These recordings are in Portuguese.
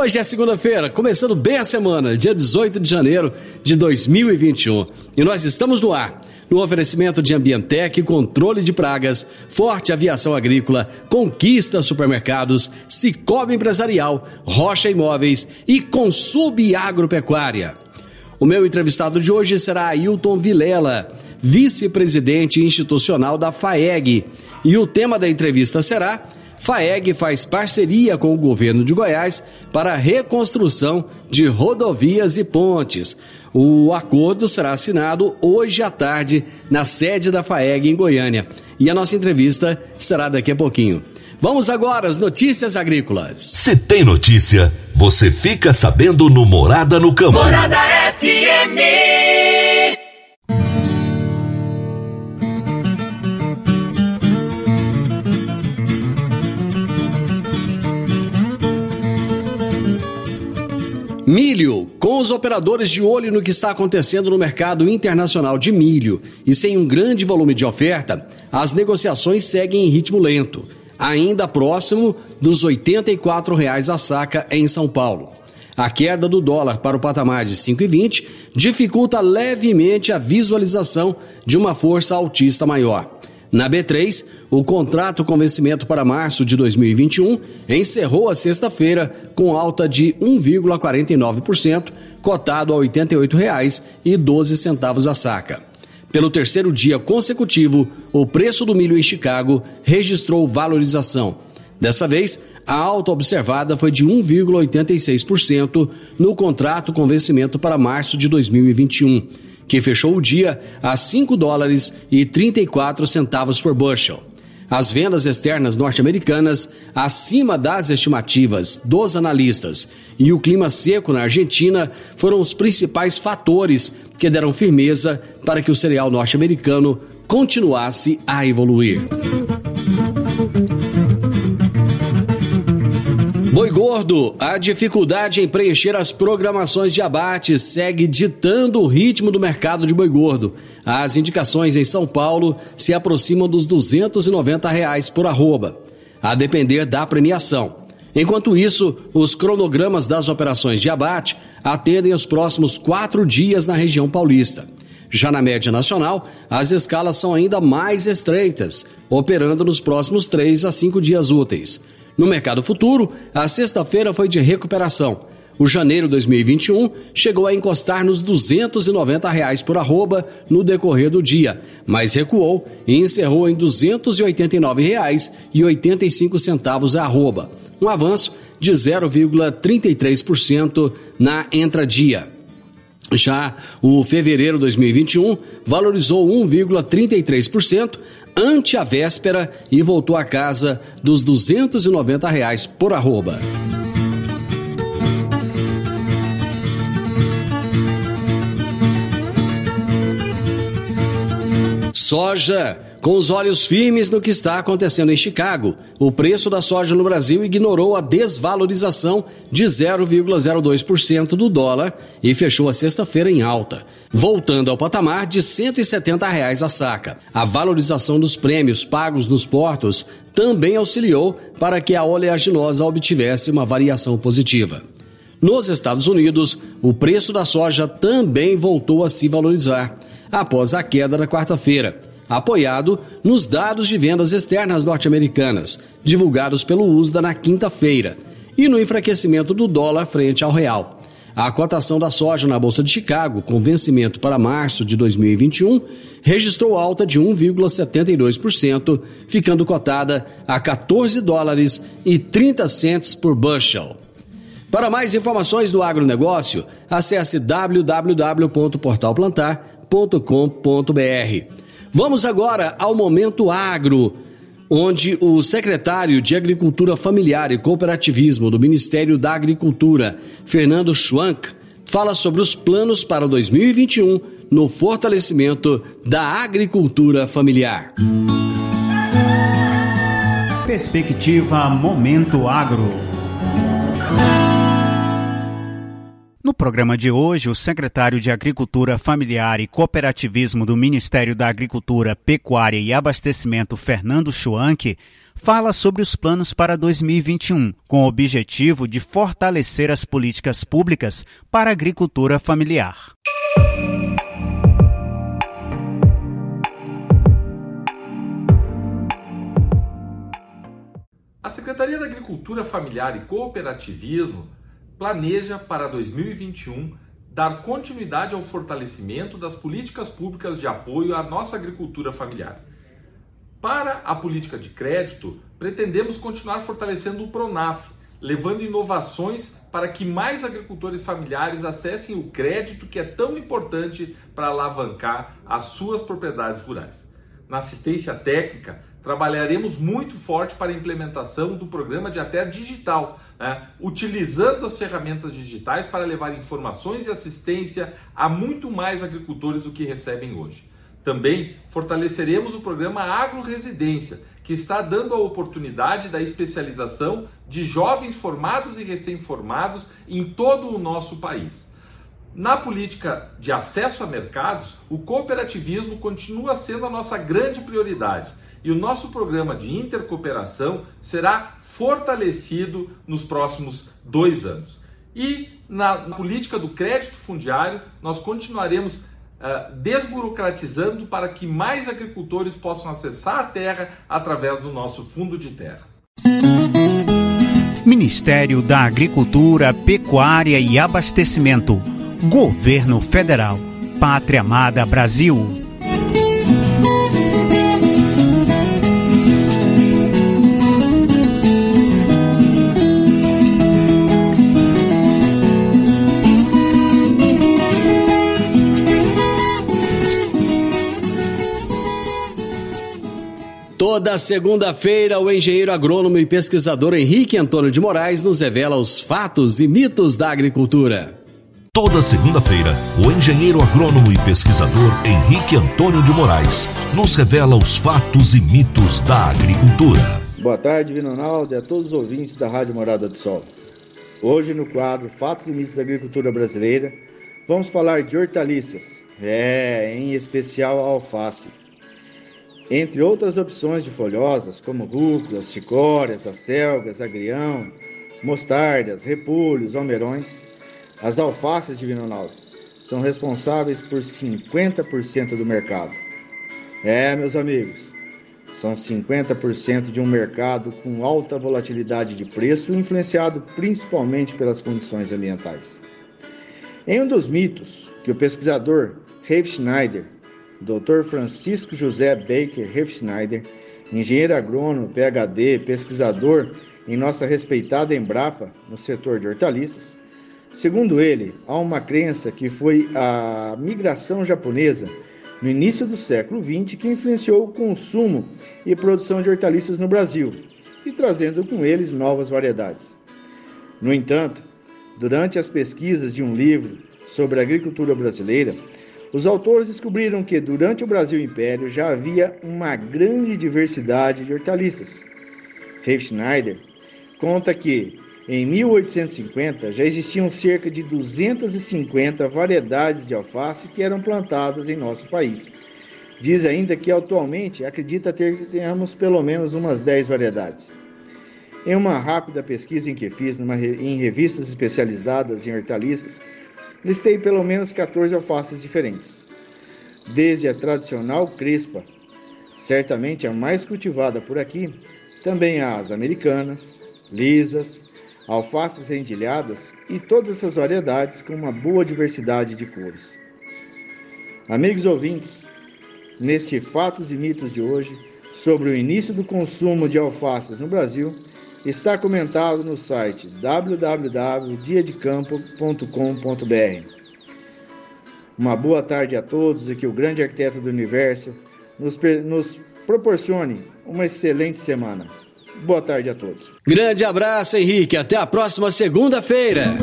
Hoje é segunda-feira, começando bem a semana, dia 18 de janeiro de 2021. E nós estamos no ar, no oferecimento de Ambientec, controle de pragas, Forte Aviação Agrícola, Conquista Supermercados, Cicobi Empresarial, Rocha Imóveis e Consub Agropecuária. O meu entrevistado de hoje será Ailton Vilela, vice-presidente institucional da FAEG. E o tema da entrevista será FAEG faz parceria com o governo de Goiás para a reconstrução de rodovias e pontes. O acordo será assinado hoje à tarde na sede da FAEG em Goiânia. E a nossa entrevista será daqui a pouquinho. Vamos agora às notícias agrícolas. Se tem notícia, você fica sabendo no Morada no Campo. Morada FM. Milho. Com os operadores de olho no que está acontecendo no mercado internacional de milho e sem um grande volume de oferta, as negociações seguem em ritmo lento, ainda próximo dos 84 reais a saca em São Paulo. A queda do dólar para o patamar de 5,20 dificulta levemente a visualização de uma força altista maior. Na B3, o contrato com vencimento para março de 2021 encerrou a sexta-feira com alta de 1,49%, cotado a R$ 88,12 a saca. Pelo terceiro dia consecutivo, o preço do milho em Chicago registrou valorização. Dessa vez, a alta observada foi de 1,86% no contrato com vencimento para março de 2021 que fechou o dia a 5 dólares e 34 centavos por bushel. As vendas externas norte-americanas acima das estimativas dos analistas e o clima seco na Argentina foram os principais fatores que deram firmeza para que o cereal norte-americano continuasse a evoluir. Boi gordo, a dificuldade em preencher as programações de abate segue ditando o ritmo do mercado de boi gordo. As indicações em São Paulo se aproximam dos 290 reais por arroba, a depender da premiação. Enquanto isso, os cronogramas das operações de abate atendem os próximos quatro dias na região paulista. Já na média nacional, as escalas são ainda mais estreitas, operando nos próximos três a cinco dias úteis. No mercado futuro, a sexta-feira foi de recuperação. O janeiro 2021 chegou a encostar nos 290 reais por arroba no decorrer do dia, mas recuou e encerrou em R$ 289,85 a arroba, um avanço de 0,33% na entradia. Já o fevereiro 2021 valorizou 1,33%, ante a véspera e voltou a casa dos 290 reais por arroba. Soja com os olhos firmes no que está acontecendo em Chicago, o preço da soja no Brasil ignorou a desvalorização de 0,02% do dólar e fechou a sexta-feira em alta, voltando ao patamar de 170 reais a saca. A valorização dos prêmios pagos nos portos também auxiliou para que a oleaginosa obtivesse uma variação positiva. Nos Estados Unidos, o preço da soja também voltou a se valorizar após a queda da quarta-feira apoiado nos dados de vendas externas norte-americanas, divulgados pelo USDA na quinta-feira, e no enfraquecimento do dólar frente ao real. A cotação da soja na Bolsa de Chicago, com vencimento para março de 2021, registrou alta de 1,72%, ficando cotada a 14 dólares e 30 centes por bushel. Para mais informações do agronegócio, acesse www.portalplantar.com.br. Vamos agora ao Momento Agro, onde o secretário de Agricultura Familiar e Cooperativismo do Ministério da Agricultura, Fernando Schwank, fala sobre os planos para 2021 no fortalecimento da agricultura familiar. Perspectiva Momento Agro. No programa de hoje, o secretário de Agricultura Familiar e Cooperativismo do Ministério da Agricultura, Pecuária e Abastecimento, Fernando Schwank, fala sobre os planos para 2021, com o objetivo de fortalecer as políticas públicas para a agricultura familiar. A Secretaria da Agricultura Familiar e Cooperativismo planeja para 2021 dar continuidade ao fortalecimento das políticas públicas de apoio à nossa agricultura familiar. Para a política de crédito, pretendemos continuar fortalecendo o Pronaf, levando inovações para que mais agricultores familiares acessem o crédito que é tão importante para alavancar as suas propriedades rurais. Na assistência técnica, trabalharemos muito forte para a implementação do programa de até digital, né? utilizando as ferramentas digitais para levar informações e assistência a muito mais agricultores do que recebem hoje. Também fortaleceremos o programa Agro Residência, que está dando a oportunidade da especialização de jovens formados e recém-formados em todo o nosso país. Na política de acesso a mercados, o cooperativismo continua sendo a nossa grande prioridade e o nosso programa de intercooperação será fortalecido nos próximos dois anos. E na, política do crédito fundiário, nós continuaremos uh, desburocratizando para que mais agricultores possam acessar a terra através do nosso fundo de terras. Ministério da Agricultura, Pecuária e Abastecimento. Governo Federal. Pátria Amada Brasil. Toda segunda-feira, o engenheiro agrônomo e pesquisador Henrique Antônio de Moraes nos revela os fatos e mitos da agricultura. Toda segunda-feira, o engenheiro agrônomo e pesquisador Henrique Antônio de Moraes nos revela os fatos e mitos da agricultura. Boa tarde, Vinonaldo, e a todos os ouvintes da Rádio Morada do Sol. Hoje, no quadro Fatos e Mitos da Agricultura Brasileira, vamos falar de hortaliças, é, em especial a alface entre outras opções de folhosas, como rúculas, chicórias, acelgas, agrião, mostardas, repolhos, almeirões, as alfaces de Vinonaldo são responsáveis por 50% do mercado. É, meus amigos, são 50% de um mercado com alta volatilidade de preço, influenciado principalmente pelas condições ambientais. Em um dos mitos que o pesquisador Ralph Schneider Dr. Francisco José Baker Refschneider, engenheiro agrônomo, PhD, pesquisador em nossa respeitada Embrapa no setor de hortaliças. Segundo ele, há uma crença que foi a migração japonesa no início do século XX que influenciou o consumo e produção de hortaliças no Brasil e trazendo com eles novas variedades. No entanto, durante as pesquisas de um livro sobre a agricultura brasileira, os autores descobriram que durante o Brasil Império já havia uma grande diversidade de hortaliças. Ralph Schneider conta que em 1850 já existiam cerca de 250 variedades de alface que eram plantadas em nosso país. Diz ainda que atualmente acredita ter pelo menos umas 10 variedades. Em uma rápida pesquisa em que fiz numa, em revistas especializadas em hortaliças, listei pelo menos 14 alfaces diferentes. Desde a tradicional crespa, certamente a mais cultivada por aqui, também as americanas, lisas, alfaces rendilhadas e todas essas variedades com uma boa diversidade de cores. Amigos ouvintes, neste Fatos e Mitos de hoje, sobre o início do consumo de alfaces no Brasil, está comentado no site www.diadecampo.com.br. Uma boa tarde a todos e que o grande arquiteto do universo nos, nos proporcione uma excelente semana. Boa tarde a todos. Grande abraço, Henrique. Até a próxima segunda-feira.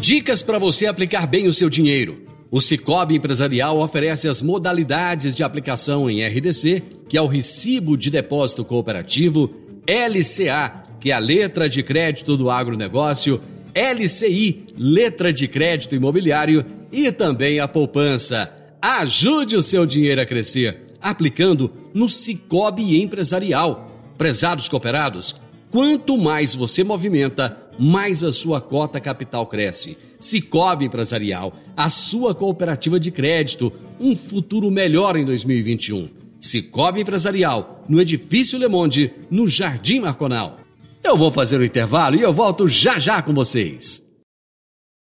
Dicas para você aplicar bem o seu dinheiro. O Cicobi Empresarial oferece as modalidades de aplicação em RDC, que é o Recibo de Depósito Cooperativo, LCA, que é a letra de crédito do agronegócio, LCI, letra de crédito imobiliário e também a poupança. Ajude o seu dinheiro a crescer aplicando no Cicobi Empresarial. Prezados cooperados, quanto mais você movimenta, mais a sua cota capital cresce. Cicobi Empresarial, a sua cooperativa de crédito, um futuro melhor em 2021. Cicobi Empresarial, no Edifício Le Monde, no Jardim Marconal. Eu vou fazer o um intervalo e eu volto já já com vocês.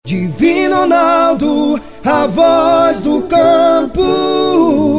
Divino Ronaldo, a voz do campo.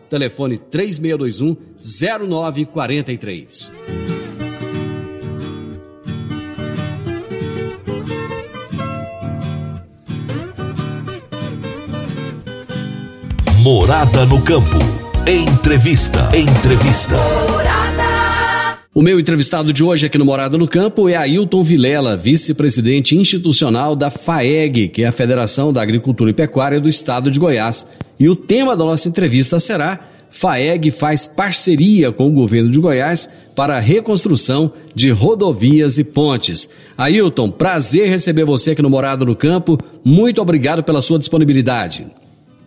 Telefone 3621 0943. Morada no campo. Entrevista. Entrevista. Morada. O meu entrevistado de hoje aqui no Morada no Campo é Ailton Vilela, vice-presidente institucional da FAEG, que é a Federação da Agricultura e Pecuária do Estado de Goiás. E o tema da nossa entrevista será FAEG faz parceria com o governo de Goiás para a reconstrução de rodovias e pontes. Ailton, prazer receber você aqui no Morada no Campo. Muito obrigado pela sua disponibilidade.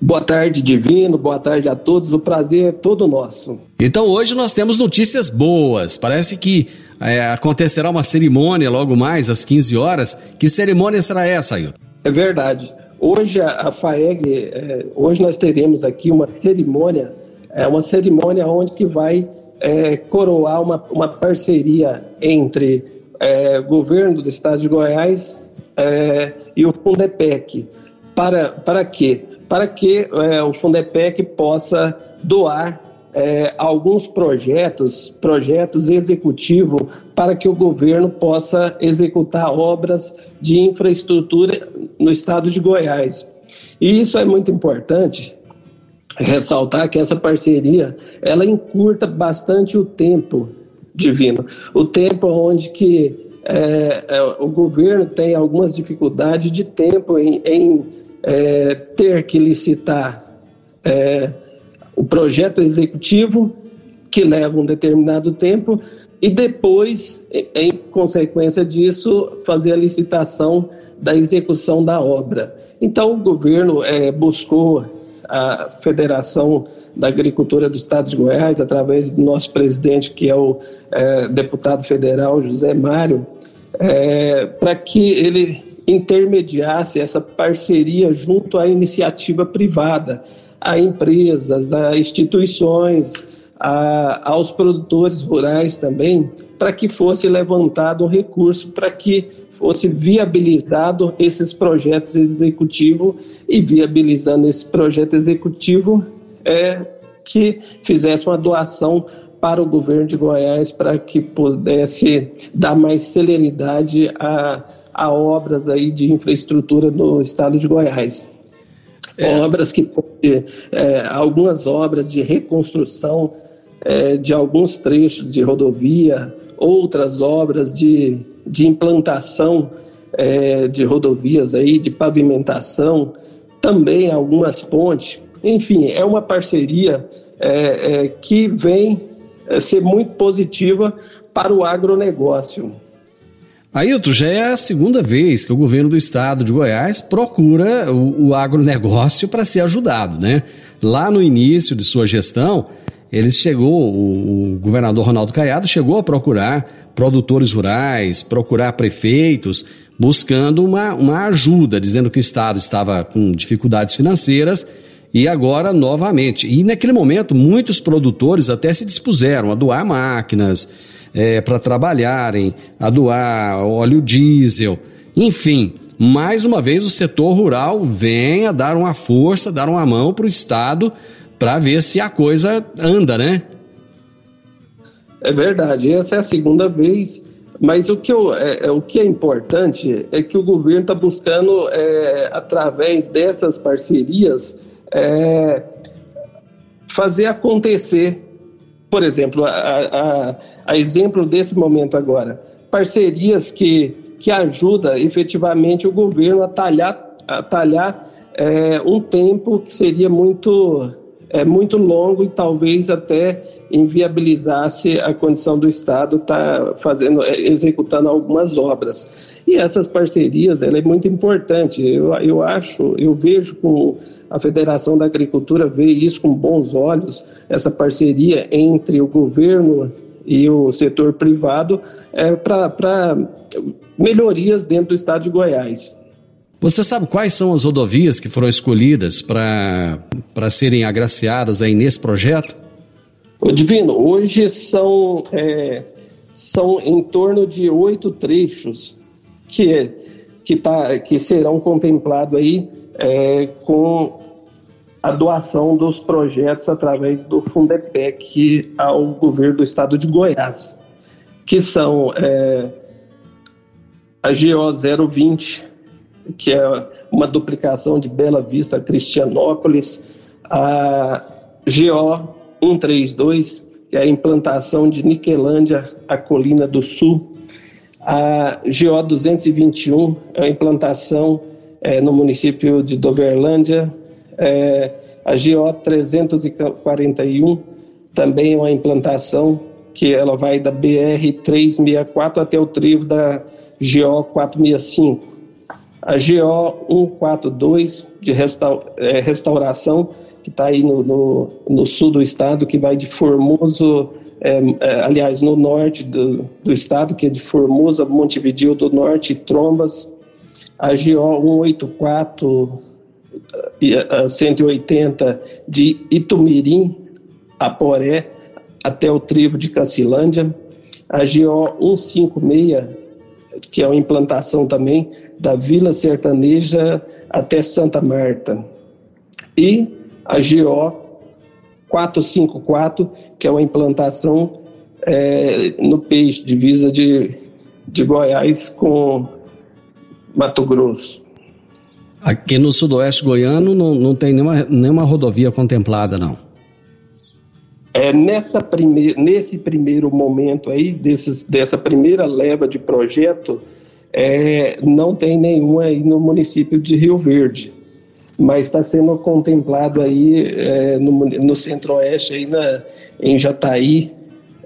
Boa tarde, Divino. Boa tarde a todos. O prazer é todo nosso. Então, hoje nós temos notícias boas. Parece que é, acontecerá uma cerimônia logo mais, às 15 horas. Que cerimônia será essa, Ailton? É verdade. Hoje a, FAEG, é, hoje nós teremos aqui uma cerimônia, é uma cerimônia onde que vai é, coroar uma, uma parceria entre é, o governo do estado de Goiás é, e o Fundepec. Para, para quê? para que é, o Fundepec possa doar é, alguns projetos, projetos executivos, para que o governo possa executar obras de infraestrutura no estado de Goiás. E isso é muito importante, ressaltar que essa parceria, ela encurta bastante o tempo divino, o tempo onde que é, é, o governo tem algumas dificuldades de tempo em, em é, ter que licitar é, o projeto executivo, que leva um determinado tempo, e depois, em consequência disso, fazer a licitação da execução da obra. Então, o governo é, buscou a Federação da Agricultura do Estado de Goiás, através do nosso presidente, que é o é, deputado federal José Mário, é, para que ele intermediasse essa parceria junto à iniciativa privada, a empresas, a instituições, a, aos produtores rurais também, para que fosse levantado um recurso para que fosse viabilizado esses projetos executivos e viabilizando esse projeto executivo é que fizesse uma doação para o governo de Goiás para que pudesse dar mais celeridade a a obras aí de infraestrutura no estado de Goiás. É. Obras que é, algumas obras de reconstrução é, de alguns trechos de rodovia, outras obras de, de implantação é, de rodovias aí, de pavimentação, também algumas pontes. Enfim, é uma parceria é, é, que vem é, ser muito positiva para o agronegócio. Ailton, já é a segunda vez que o governo do estado de Goiás procura o, o agronegócio para ser ajudado, né? Lá no início de sua gestão, eles chegou, o, o, governador Ronaldo Caiado chegou a procurar produtores rurais, procurar prefeitos, buscando uma, uma ajuda, dizendo que o estado estava com dificuldades financeiras e agora novamente. E naquele momento, muitos produtores até se dispuseram a doar máquinas, é, para trabalharem, a doar óleo diesel, enfim. Mais uma vez, o setor rural vem a dar uma força, dar uma mão para o Estado para ver se a coisa anda, né? É verdade, essa é a segunda vez. Mas o que, eu, é, é, o que é importante é que o governo está buscando, é, através dessas parcerias, é, fazer acontecer por exemplo, a, a, a exemplo desse momento agora, parcerias que, que ajudam efetivamente o governo a talhar, a talhar é, um tempo que seria muito, é, muito longo e talvez até inviabilizasse a condição do Estado estar tá fazendo, é, executando algumas obras. E essas parcerias, ela é muito importante. Eu, eu acho, eu vejo com a Federação da Agricultura vê isso com bons olhos, essa parceria entre o governo e o setor privado é, para melhorias dentro do estado de Goiás. Você sabe quais são as rodovias que foram escolhidas para serem agraciadas aí nesse projeto? O Divino, hoje são, é, são em torno de oito trechos que, que, tá, que serão contemplados aí é, com a doação dos projetos através do Fundepec ao governo do estado de Goiás, que são é, a GO 020, que é uma duplicação de Bela Vista Cristianópolis, a GO 132, que é a implantação de Niquelândia a Colina do Sul, a GO 221, é a implantação é, no município de Doverlândia, é, a GO 341 também é uma implantação que ela vai da BR 364 até o trevo da GO 465. A GO 142 de é, restauração, que está aí no, no, no, sul do estado, que vai de Formoso, é, é, aliás, no norte do, do estado, que é de Formosa, Montevideo do Norte Trombas. A GO 184 a 180 de Itumirim a Poré até o Trevo de Cacilândia, a GO 156, que é uma implantação também da Vila Sertaneja até Santa Marta, e a GO 454, que é uma implantação é, no Peixe, divisa de, de Goiás com Mato Grosso. Aqui no sudoeste goiano não, não tem nenhuma, nenhuma rodovia contemplada, não. É, nessa prime nesse primeiro momento aí, desses, dessa primeira leva de projeto, é, não tem nenhuma aí no município de Rio Verde, mas está sendo contemplado aí é, no, no centro-oeste, aí na, em Jataí,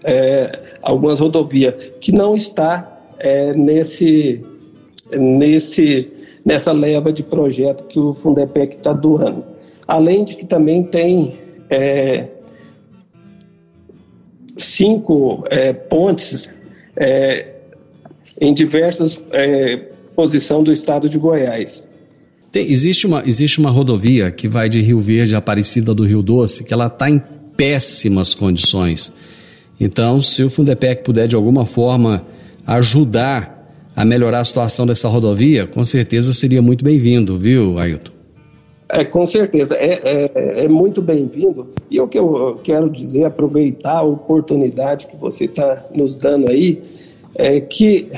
é, algumas rodovias, que não está é, nesse, nesse nessa leva de projeto que o Fundepec está doando. Além de que também tem é, cinco é, pontes é, em diversas é, posições do estado de Goiás. Tem, existe, uma, existe uma rodovia que vai de Rio Verde a Aparecida do Rio Doce, que ela está em péssimas condições. Então, se o Fundepec puder de alguma forma ajudar a melhorar a situação dessa rodovia, com certeza seria muito bem-vindo, viu, Ailton? É, com certeza, é, é, é muito bem-vindo. E o que eu quero dizer, aproveitar a oportunidade que você está nos dando aí, é que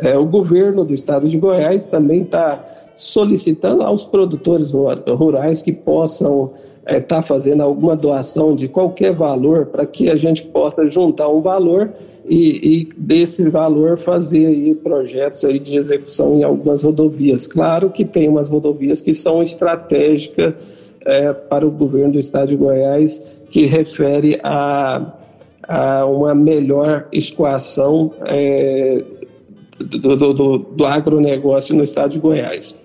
é, o governo do estado de Goiás também está solicitando aos produtores rurais que possam estar é, tá fazendo alguma doação de qualquer valor para que a gente possa juntar um valor e, e, desse valor fazer aí projetos aí de execução em algumas rodovias. Claro que tem umas rodovias que são estratégicas é, para o governo do estado de Goiás, que refere a, a uma melhor escoação é, do, do, do, agronegócio no estado de Goiás.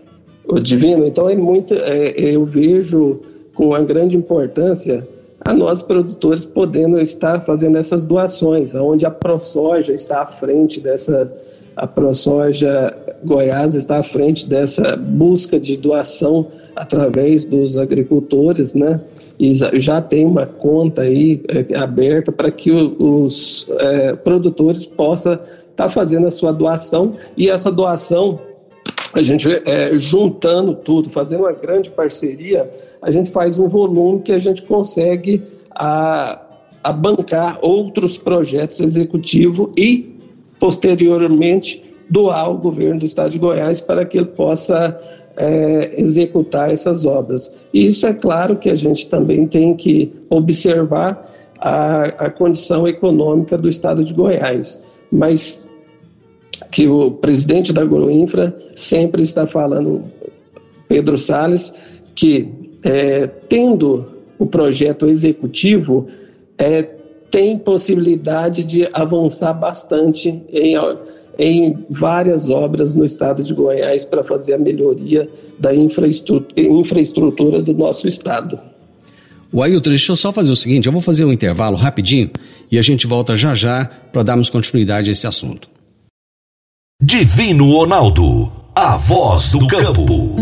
Divino, então é muito, é, eu vejo com uma grande importância a nós produtores podendo estar fazendo essas doações, onde a ProSoja está à frente dessa, a ProSoja Goiás está à frente dessa busca de doação através dos agricultores, né? E já tem uma conta aí é, aberta para que os é, produtores possam estar tá fazendo a sua doação e essa doação a gente é, juntando tudo, fazendo uma grande parceria, a gente faz um volume que a gente consegue a, a bancar outros projetos executivos e, posteriormente, doar ao governo do estado de Goiás para que ele possa é, executar essas obras. E isso é claro que a gente também tem que observar a, a condição econômica do estado de Goiás. Mas que o presidente da Agroinfra sempre está falando, Pedro Salles, que é, tendo o projeto executivo, é, tem possibilidade de avançar bastante em, em várias obras no estado de Goiás para fazer a melhoria da infraestrutura, infraestrutura do nosso estado. O Ailton, deixa eu só fazer o seguinte: eu vou fazer um intervalo rapidinho e a gente volta já já para darmos continuidade a esse assunto. Divino Ronaldo, a voz do campo.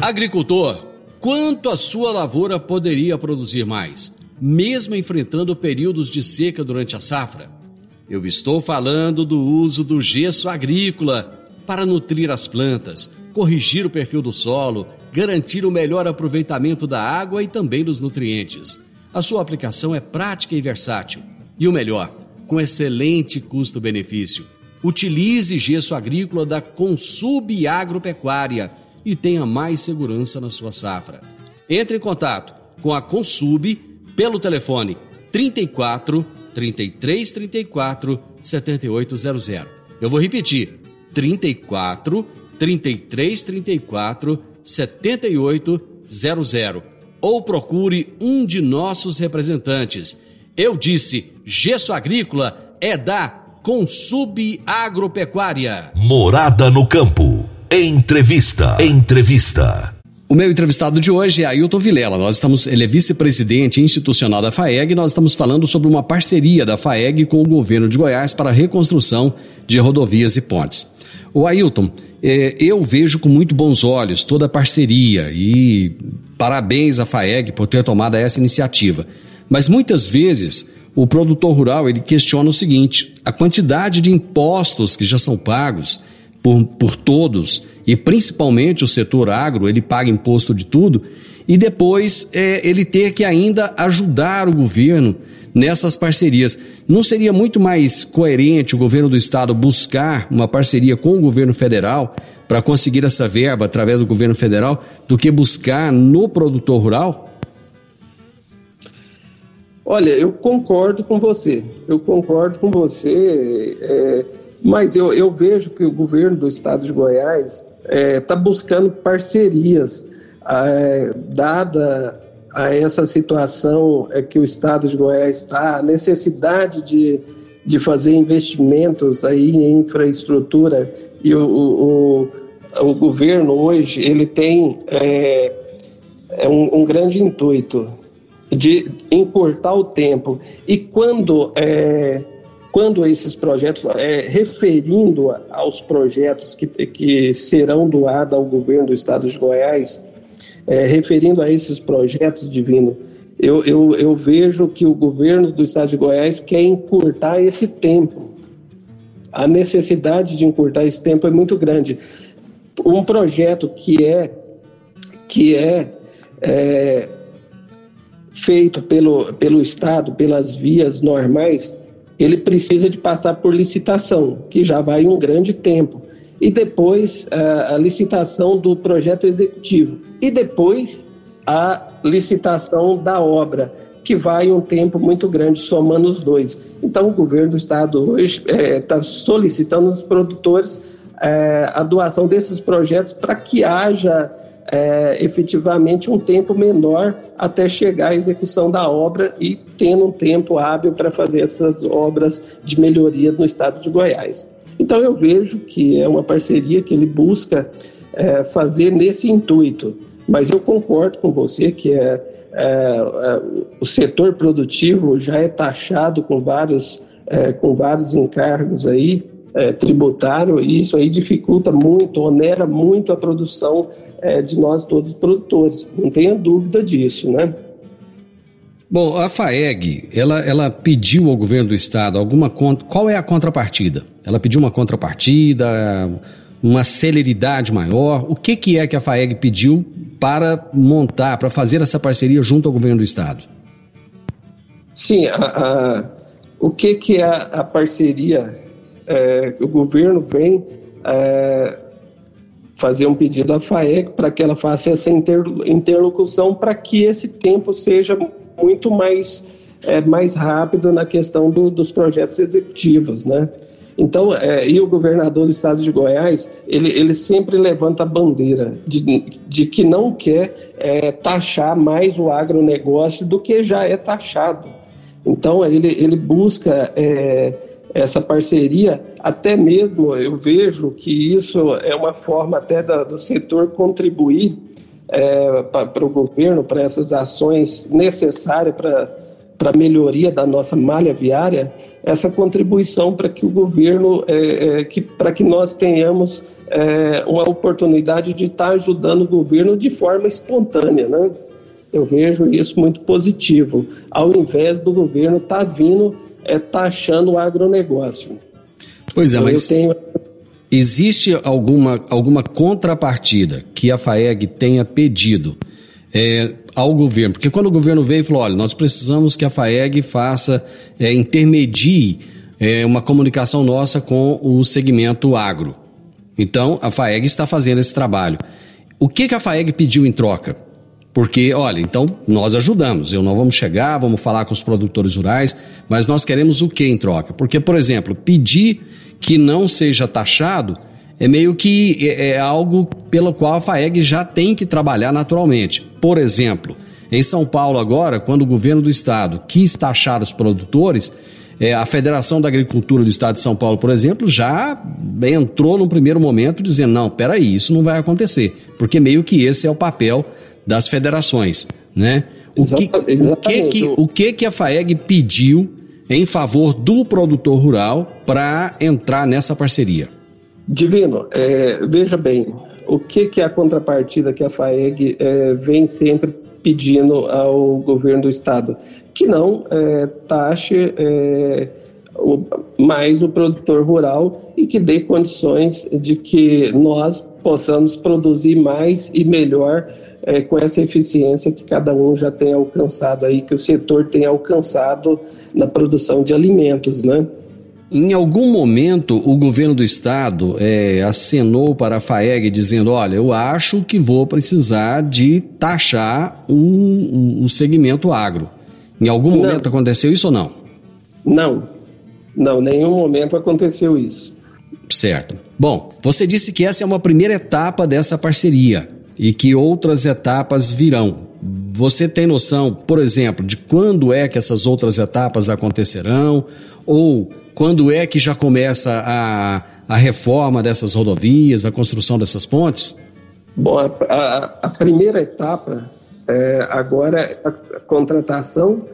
Agricultor, quanto a sua lavoura poderia produzir mais, mesmo enfrentando períodos de seca durante a safra? Eu estou falando do uso do gesso agrícola para nutrir as plantas, corrigir o perfil do solo, garantir o melhor aproveitamento da água e também dos nutrientes. A sua aplicação é prática e versátil. E o melhor, com excelente custo-benefício. Utilize gesso agrícola da Consub Agropecuária e tenha mais segurança na sua safra. Entre em contato com a Consub pelo telefone 34 33 34 7800. Eu vou repetir: 34 33 34 7800 ou procure um de nossos representantes eu disse, gesso agrícola é da Consub Agropecuária. Morada no campo. Entrevista. Entrevista. O meu entrevistado de hoje é Ailton Vilela. Nós estamos, ele é vice-presidente institucional da FAEG e nós estamos falando sobre uma parceria da FAEG com o governo de Goiás para a reconstrução de rodovias e pontes. O Ailton, é, eu vejo com muito bons olhos toda a parceria e parabéns à FAEG por ter tomado essa iniciativa. Mas muitas vezes o produtor rural ele questiona o seguinte: a quantidade de impostos que já são pagos por, por todos, e principalmente o setor agro, ele paga imposto de tudo, e depois é, ele ter que ainda ajudar o governo nessas parcerias. Não seria muito mais coerente o governo do estado buscar uma parceria com o governo federal para conseguir essa verba através do governo federal do que buscar no produtor rural? Olha, eu concordo com você, eu concordo com você, é, mas eu, eu, vejo que o governo do estado de Goiás está é, tá buscando parcerias, é, dada a essa situação é, que o estado de Goiás está, a necessidade de, de fazer investimentos aí em infraestrutura e o, o, o governo hoje ele tem é, é um, um grande intuito de encurtar o tempo. E quando, é, quando esses projetos, é, referindo aos projetos que, que serão doados ao governo do estado de Goiás, é, referindo a esses projetos divino, eu, eu, eu vejo que o governo do estado de Goiás quer encurtar esse tempo. A necessidade de encurtar esse tempo é muito grande. Um projeto que é, que é, é feito pelo, pelo Estado, pelas vias normais, ele precisa de passar por licitação, que já vai um grande tempo. E depois a, a licitação do projeto executivo. E depois a licitação da obra, que vai um tempo muito grande, somando os dois. Então, o governo do estado hoje está é, solicitando aos produtores é, a doação desses projetos para que haja é, efetivamente um tempo menor até chegar à execução da obra e tendo um tempo hábil para fazer essas obras de melhoria no estado de Goiás. Então eu vejo que é uma parceria que ele busca é, fazer nesse intuito, mas eu concordo com você que é, é, é o setor produtivo já é taxado com vários, é, com vários encargos aí é, tributário e isso aí dificulta muito, onera muito a produção é, de nós todos os produtores, não tenha dúvida disso, né? Bom, a FAEG, ela, ela pediu ao governo do estado alguma conta. Qual é a contrapartida? Ela pediu uma contrapartida, uma celeridade maior. O que, que é que a FAEG pediu para montar, para fazer essa parceria junto ao governo do estado? Sim, a, a, o que, que é a parceria é, o governo vem é, fazer um pedido à FAEG para que ela faça essa interlocução para que esse tempo seja muito mais, é, mais rápido na questão do, dos projetos executivos, né? Então, é, e o governador do estado de Goiás, ele, ele sempre levanta a bandeira de, de que não quer é, taxar mais o agronegócio do que já é taxado. Então, ele, ele busca é, essa parceria, até mesmo eu vejo que isso é uma forma até da, do setor contribuir é, para o governo, para essas ações necessárias para a melhoria da nossa malha viária, essa contribuição para que o governo, é, é, que, para que nós tenhamos é, uma oportunidade de estar tá ajudando o governo de forma espontânea, né? Eu vejo isso muito positivo, ao invés do governo estar tá vindo é, taxando o agronegócio. Pois é, então, mas tenho... existe alguma, alguma contrapartida que a FAEG tenha pedido é, ao governo? Porque quando o governo veio e falou, olha, nós precisamos que a FAEG faça, é, intermedie é, uma comunicação nossa com o segmento agro. Então, a FAEG está fazendo esse trabalho. O que, que a FAEG pediu em troca? Porque, olha, então nós ajudamos. Eu não vamos chegar, vamos falar com os produtores rurais, mas nós queremos o que em troca? Porque, por exemplo, pedir que não seja taxado é meio que é, é algo pelo qual a FAEG já tem que trabalhar naturalmente. Por exemplo, em São Paulo agora, quando o governo do estado quis taxar os produtores, é, a Federação da Agricultura do Estado de São Paulo, por exemplo, já entrou num primeiro momento dizendo: não, peraí, isso não vai acontecer, porque meio que esse é o papel das federações, né? O que, o que, que, o que, que a FAEG pediu em favor do produtor rural para entrar nessa parceria? Divino, é, veja bem, o que, que é a contrapartida que a FAEG é, vem sempre pedindo ao governo do estado? Que não é, taxe é, o, mais o produtor rural e que dê condições de que nós possamos produzir mais e melhor é, com essa eficiência que cada um já tem alcançado aí, que o setor tem alcançado na produção de alimentos, né? Em algum momento, o governo do estado é, acenou para a FAEG dizendo: olha, eu acho que vou precisar de taxar o, o segmento agro. Em algum não. momento aconteceu isso ou não? Não, não, nenhum momento aconteceu isso. Certo. Bom, você disse que essa é uma primeira etapa dessa parceria e que outras etapas virão. Você tem noção, por exemplo, de quando é que essas outras etapas acontecerão? Ou quando é que já começa a, a reforma dessas rodovias, a construção dessas pontes? Bom, a, a, primeira etapa é, agora é a contratação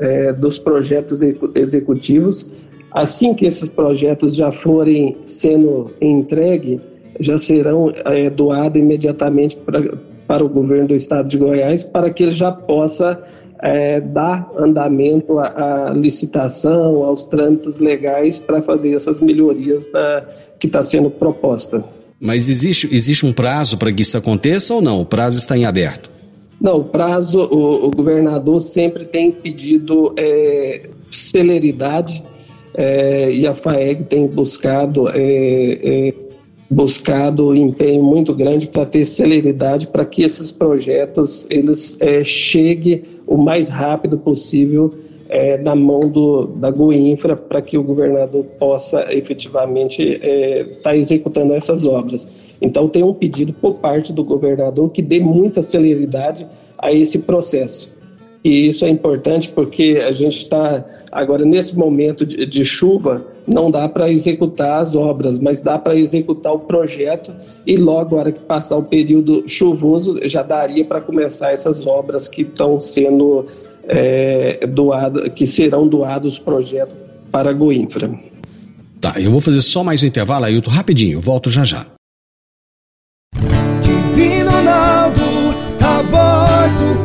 é, dos projetos executivos. Assim que esses projetos já forem sendo entregues, já serão é, doados imediatamente pra, para o governo do estado de Goiás para que ele já possa é, dar andamento à, à, licitação, aos trâmites legais para fazer essas melhorias da, que está sendo proposta. Mas existe, existe um prazo para que isso aconteça ou não? O prazo está em aberto? Não, o prazo, o, o governador sempre tem pedido é, celeridade é, e a FAEG tem buscado é, é, buscado empenho muito grande para ter celeridade para que esses projetos eles é, cheguem o mais rápido possível é, na mão do, da Goinfra para que o governador possa efetivamente estar é, tá executando essas obras. Então tem um pedido por parte do governador que dê muita celeridade a esse processo. E isso é importante porque a gente está agora nesse momento de, de chuva, não dá para executar as obras, mas dá para executar o projeto e logo, a hora que passar o período chuvoso, já daria para começar essas obras que estão sendo é, doadas, que serão doados projetos para a Goinfra. Tá, eu vou fazer só mais um intervalo, Ailton, rapidinho, volto já já. Divino Ronaldo, a voz do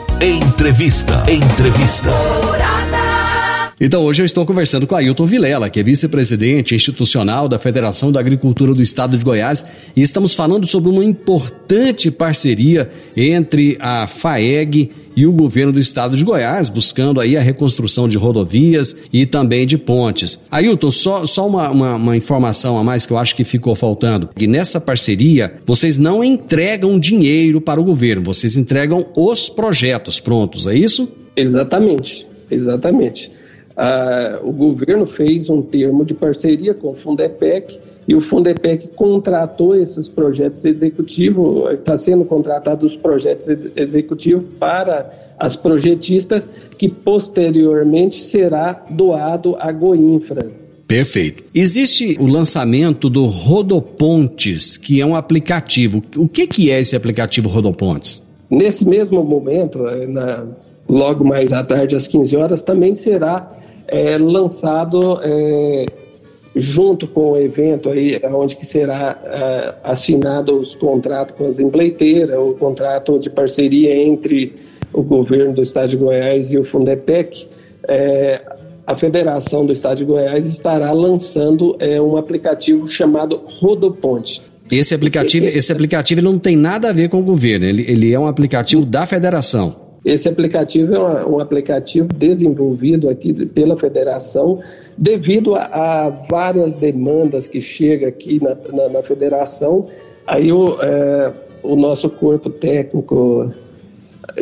Entrevista. Entrevista. Então hoje eu estou conversando com Ailton Vilela, que é vice-presidente institucional da Federação da Agricultura do Estado de Goiás, e estamos falando sobre uma importante parceria entre a FAEG e o governo do estado de Goiás, buscando aí a reconstrução de rodovias e também de pontes. Ailton, só, só uma, uma, uma informação a mais que eu acho que ficou faltando. E nessa parceria, vocês não entregam dinheiro para o governo, vocês entregam os projetos prontos, é isso? Exatamente, exatamente. Ah, o governo fez um termo de parceria com o Fundepec e o Fundepec contratou esses projetos executivos, está sendo contratado os projetos executivos para as projetistas, que posteriormente será doado à Goinfra. Perfeito. Existe o lançamento do Rodopontes, que é um aplicativo. O que, que é esse aplicativo Rodopontes? Nesse mesmo momento, eh, na, logo mais à tarde, às 15 horas, também será é, lançado é, junto com o evento aí, onde que será é, assinado os contratos com as empreiteiras, o contrato de parceria entre o governo do Estado de Goiás e o Fundepec, é, a Federação do Estado de Goiás estará lançando é, um aplicativo chamado Rodoponte. Esse aplicativo, esse aplicativo não tem nada a ver com o governo, ele, ele é um aplicativo da federação. Esse aplicativo é um aplicativo desenvolvido aqui pela federação devido a, a várias demandas que chegam aqui na, na, na federação. Aí o, é, o nosso corpo técnico,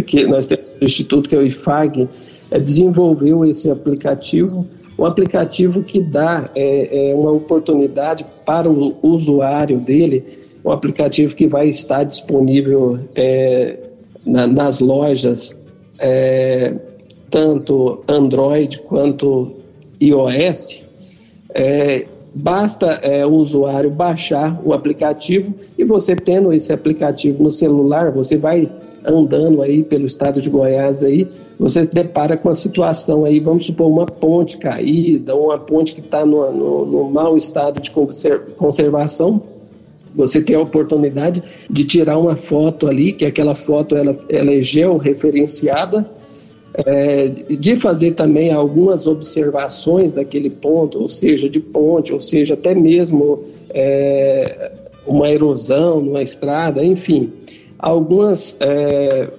que nós temos o instituto que é o IFAG, é, desenvolveu esse aplicativo, um aplicativo que dá é, é uma oportunidade para o usuário dele, um aplicativo que vai estar disponível é, na, nas lojas, é, tanto Android quanto iOS, é, basta é, o usuário baixar o aplicativo e você tendo esse aplicativo no celular, você vai andando aí pelo estado de Goiás aí, você se depara com a situação aí, vamos supor, uma ponte caída, uma ponte que está no, no, no mau estado de conservação, você tem a oportunidade de tirar uma foto ali, que aquela foto ela, ela é georreferenciada, é, de fazer também algumas observações daquele ponto, ou seja, de ponte, ou seja, até mesmo é, uma erosão numa estrada, enfim, algumas é,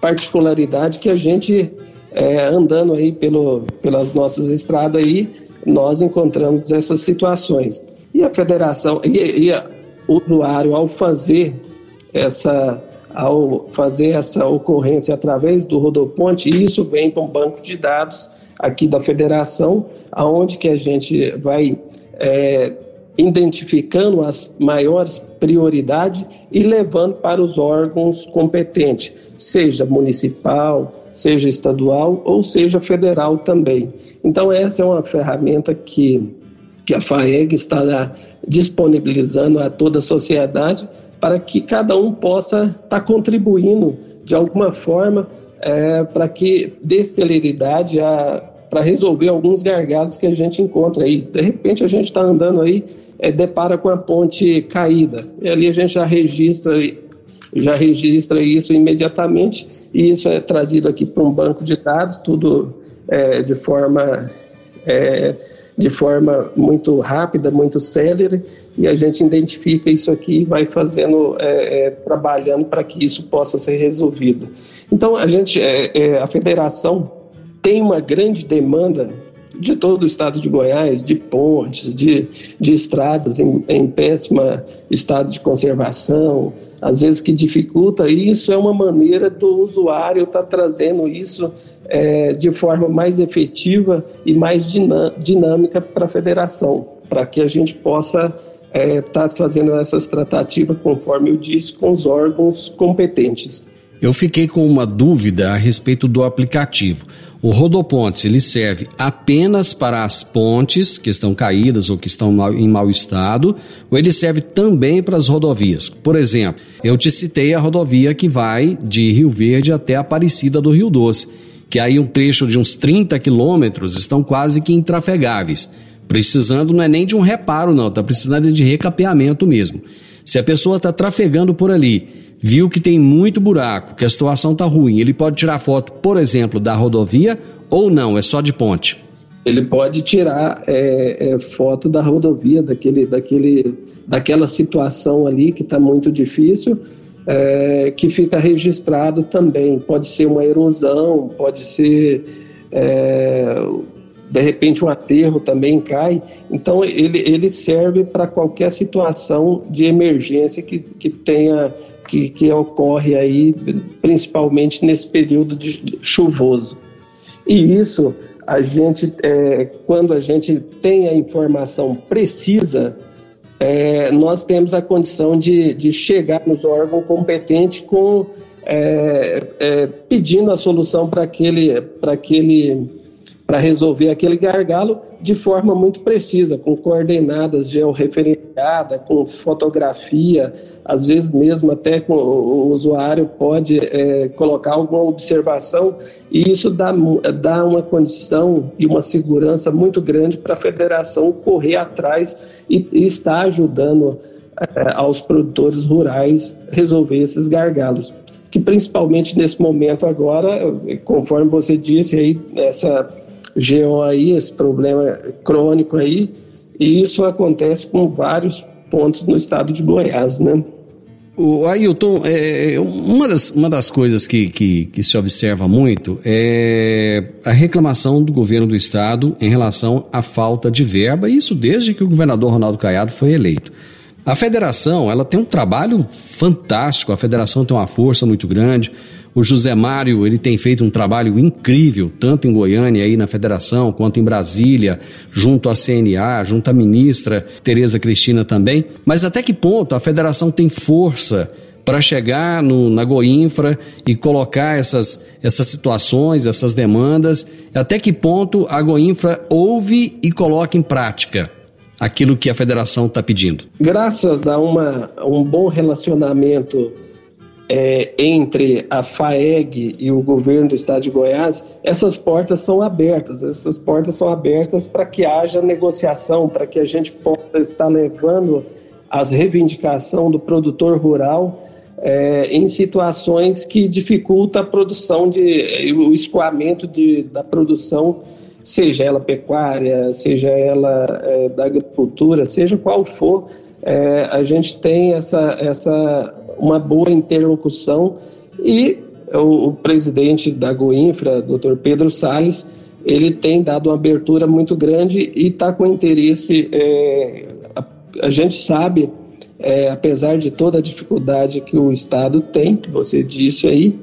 particularidades que a gente é, andando aí pelo, pelas nossas estradas aí, nós encontramos essas situações. E a federação, e, e a, usuário, ao fazer essa ao fazer essa ocorrência através do rodoponte, isso vem para um banco de dados aqui da federação, aonde que a gente vai é, identificando as maiores prioridades e levando para os órgãos competentes, seja municipal, seja estadual ou seja federal também. Então essa é uma ferramenta que que a FAEG está disponibilizando a toda a sociedade para que cada um possa estar tá contribuindo de alguma forma é, para que dê celeridade para resolver alguns gargalos que a gente encontra aí. De repente a gente está andando aí, é, depara com a ponte caída, e ali a gente já registra já registra isso imediatamente e isso é trazido aqui para um banco de dados, tudo é, de forma é, de forma muito rápida, muito célere, e a gente identifica isso aqui e vai fazendo, é, é, trabalhando para que isso possa ser resolvido. Então, a gente, é, é, a federação tem uma grande demanda de todo o estado de Goiás, de pontes, de, de estradas em, em péssima estado de conservação, às vezes que dificulta, e isso é uma maneira do usuário estar tá trazendo isso é, de forma mais efetiva e mais dinâmica para a federação, para que a gente possa estar é, tá fazendo essas tratativas, conforme eu disse, com os órgãos competentes. Eu fiquei com uma dúvida a respeito do aplicativo. O Rodopontes ele serve apenas para as pontes que estão caídas ou que estão em mau estado, ou ele serve também para as rodovias? Por exemplo, eu te citei a rodovia que vai de Rio Verde até Aparecida do Rio Doce que aí um trecho de uns 30 quilômetros estão quase que intrafegáveis. Precisando não é nem de um reparo, não, está precisando de recapeamento mesmo. Se a pessoa está trafegando por ali, viu que tem muito buraco, que a situação está ruim, ele pode tirar foto, por exemplo, da rodovia ou não, é só de ponte? Ele pode tirar é, é, foto da rodovia, daquele, daquele, daquela situação ali que está muito difícil é, que fica registrado também. Pode ser uma erosão, pode ser é, de repente um aterro também cai. Então ele, ele serve para qualquer situação de emergência que, que tenha que, que ocorre aí, principalmente nesse período de chuvoso. E isso a gente, é, quando a gente tem a informação precisa é, nós temos a condição de, de chegar nos órgãos competentes com é, é, pedindo a solução para aquele, para aquele para resolver aquele gargalo de forma muito precisa, com coordenadas georreferenciadas, com fotografia, às vezes mesmo até com, o usuário pode é, colocar alguma observação, e isso dá, dá uma condição e uma segurança muito grande para a federação correr atrás e, e estar ajudando é, aos produtores rurais resolver esses gargalos. Que principalmente nesse momento agora, conforme você disse aí, essa GO aí, esse problema crônico aí, e isso acontece com vários pontos no estado de Goiás, né? O Ailton, é, é, uma, das, uma das coisas que, que, que, se observa muito é a reclamação do governo do estado em relação à falta de verba, isso desde que o governador Ronaldo Caiado foi eleito. A federação, ela tem um trabalho fantástico, a federação tem uma força muito grande, o José Mário, ele tem feito um trabalho incrível, tanto em Goiânia, aí na federação, quanto em Brasília, junto à CNA, junto à ministra Tereza Cristina também. Mas até que ponto a federação tem força para chegar no, na Goinfra e colocar essas, essas situações, essas demandas? Até que ponto a Goinfra ouve e coloca em prática? aquilo que a federação está pedindo? Graças a uma, um bom relacionamento é, entre a FAEG e o governo do estado de Goiás, essas portas são abertas. Essas portas são abertas para que haja negociação, para que a gente possa estar levando as reivindicações do produtor rural é, em situações que dificultam a produção de o escoamento de, da produção, seja ela pecuária, seja ela é, da agricultura, seja qual for, é, a gente tem essa, essa uma boa interlocução e o, o presidente da Goinfra, Dr. Pedro Salles, ele tem dado uma abertura muito grande e está com interesse. É, a, a, gente sabe, é, apesar de toda a dificuldade que o Estado tem, que você disse aí,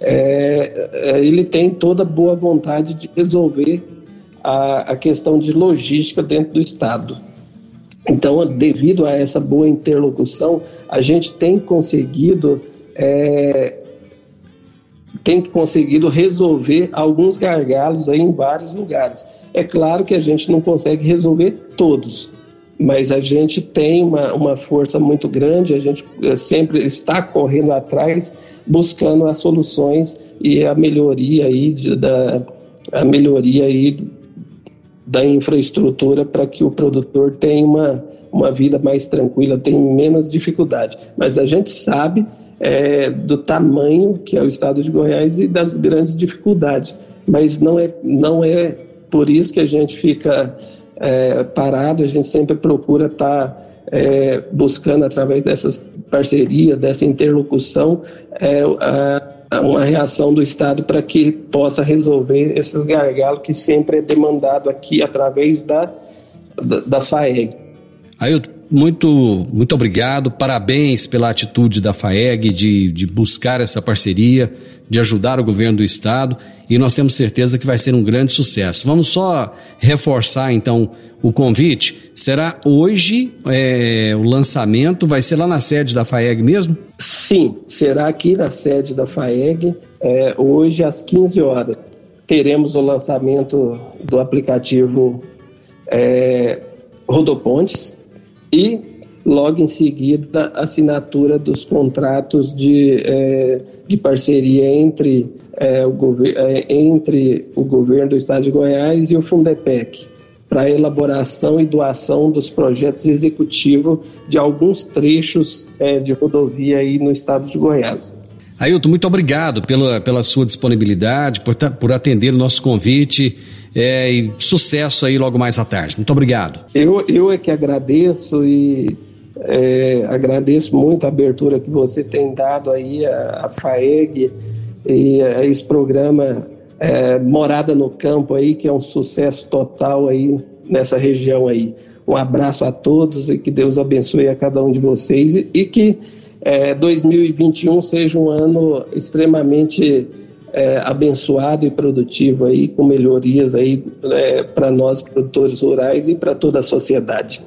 é, é ele tem toda boa vontade de resolver a, a questão de logística dentro do Estado. Então, devido a essa boa interlocução, a gente tem conseguido é, tem conseguido resolver alguns gargalos aí em vários lugares. É claro que a gente não consegue resolver todos, mas a gente tem uma, uma força muito grande, a gente eh, sempre está correndo atrás, buscando as soluções e a melhoria aí de, da a melhoria aí da infraestrutura para que o produtor tenha uma, uma vida mais tranquila, tenha menos dificuldade. Mas a gente sabe é, do tamanho que é o estado de Goiás e das grandes dificuldades. Mas não é, não é por isso que a gente fica é, parado, a gente sempre procura estar tá, é, buscando, através dessas parcerias, dessa interlocução, é, a, uma reação do Estado para que possa resolver esses gargalos que sempre é demandado aqui através da, da, da FAEG. Ailton, muito, muito obrigado, parabéns pela atitude da FAEG de, de buscar essa parceria, de ajudar o governo do estado e nós temos certeza que vai ser um grande sucesso. Vamos só reforçar então o convite. Será hoje é, o lançamento? Vai ser lá na sede da FAEG mesmo? Sim, será aqui na sede da FAEG, é, hoje às 15 horas. Teremos o lançamento do aplicativo é, Rodopontes e logo em seguida a assinatura dos contratos de, é, de parceria entre, é, o é, entre o governo do estado de Goiás e o Fundepec para elaboração e doação dos projetos executivos de alguns trechos é, de rodovia aí no estado de Goiás. Ailton, muito obrigado pela, pela sua disponibilidade, por, por atender o nosso convite é, e sucesso aí logo mais à tarde. Muito obrigado. Eu, eu é que agradeço e é, agradeço muito a abertura que você tem dado aí à, FAEG e a esse programa é, Morada no Campo aí, que é um sucesso total aí nessa região aí. Um abraço a todos e que Deus abençoe a cada um de vocês e, e que é, 2021 seja um ano extremamente é, abençoado e produtivo aí, com melhorias aí é, para nós produtores rurais e para toda a sociedade.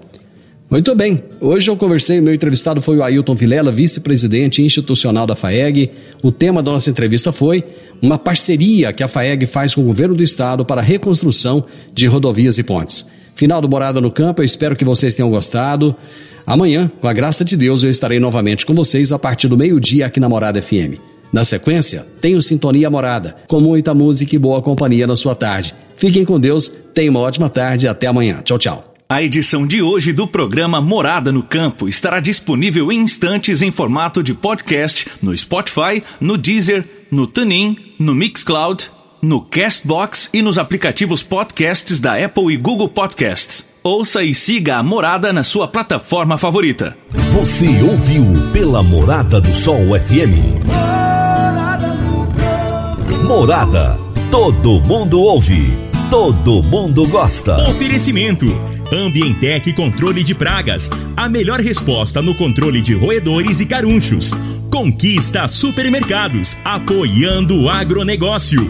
Muito bem. Hoje eu conversei, meu entrevistado foi o Ailton Vilela, vice-presidente institucional da FAEG. O tema da nossa entrevista foi uma parceria que a FAEG faz com o governo do estado para a reconstrução de rodovias e pontes. Final do Morada no Campo, eu espero que vocês tenham gostado. Amanhã, com a graça de Deus, eu estarei novamente com vocês a partir do meio-dia aqui na Morada FM. Na sequência, tenho Sintonia Morada, com muita música e boa companhia na sua tarde. Fiquem com Deus, tenham uma ótima tarde e até amanhã. Tchau, tchau. A edição de hoje do programa Morada no Campo estará disponível em instantes em formato de podcast no Spotify, no Deezer, no TuneIn, no Mixcloud, no Castbox e nos aplicativos podcasts da Apple e Google Podcasts. Ouça e siga a Morada na sua plataforma favorita. Você ouviu pela Morada do Sol FM. Morada. Todo mundo ouve. Todo mundo gosta. Oferecimento. Ambientec Controle de Pragas. A melhor resposta no controle de roedores e carunchos. Conquista Supermercados. Apoiando o agronegócio.